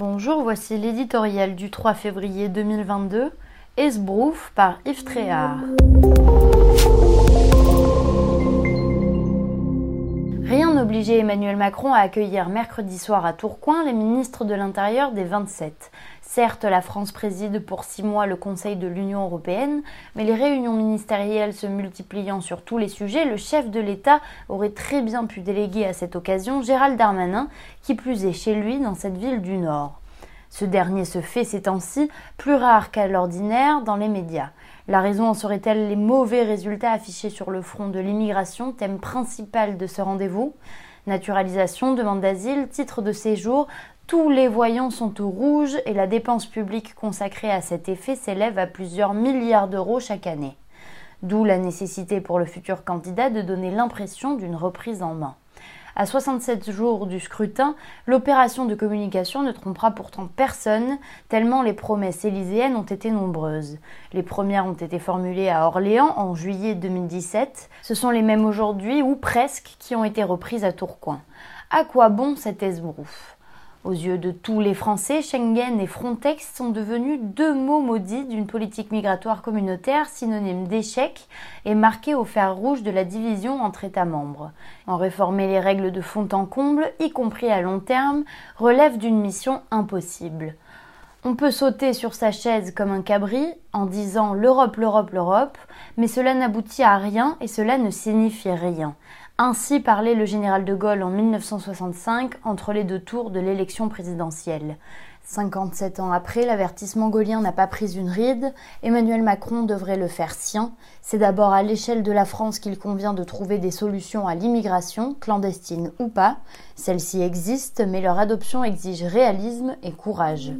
Bonjour, voici l'éditorial du 3 février 2022, Esbrouf par Yves Tréhard. N'obligeait Emmanuel Macron à accueillir mercredi soir à Tourcoing les ministres de l'Intérieur des 27. Certes, la France préside pour six mois le Conseil de l'Union européenne, mais les réunions ministérielles se multipliant sur tous les sujets, le chef de l'État aurait très bien pu déléguer à cette occasion Gérald Darmanin, qui plus est chez lui dans cette ville du Nord. Ce dernier se fait ces temps-ci plus rare qu'à l'ordinaire dans les médias. La raison en serait-elle les mauvais résultats affichés sur le front de l'immigration, thème principal de ce rendez-vous? Naturalisation, demande d'asile, titre de séjour, tous les voyants sont au rouge et la dépense publique consacrée à cet effet s'élève à plusieurs milliards d'euros chaque année. D'où la nécessité pour le futur candidat de donner l'impression d'une reprise en main. À 67 jours du scrutin, l'opération de communication ne trompera pourtant personne, tellement les promesses élyséennes ont été nombreuses. Les premières ont été formulées à Orléans en juillet 2017. Ce sont les mêmes aujourd'hui, ou presque, qui ont été reprises à Tourcoing. À quoi bon cet esbrouf? Aux yeux de tous les Français, Schengen et Frontex sont devenus deux mots maudits d'une politique migratoire communautaire synonyme d'échec et marqués au fer rouge de la division entre États membres. En réformer les règles de fond en comble, y compris à long terme, relève d'une mission impossible. On peut sauter sur sa chaise comme un cabri en disant l'Europe, l'Europe, l'Europe, mais cela n'aboutit à rien et cela ne signifie rien. Ainsi parlait le général de Gaulle en 1965 entre les deux tours de l'élection présidentielle. 57 ans après, l'avertissement gaulien n'a pas pris une ride. Emmanuel Macron devrait le faire sien. C'est d'abord à l'échelle de la France qu'il convient de trouver des solutions à l'immigration, clandestine ou pas. Celles-ci existent, mais leur adoption exige réalisme et courage.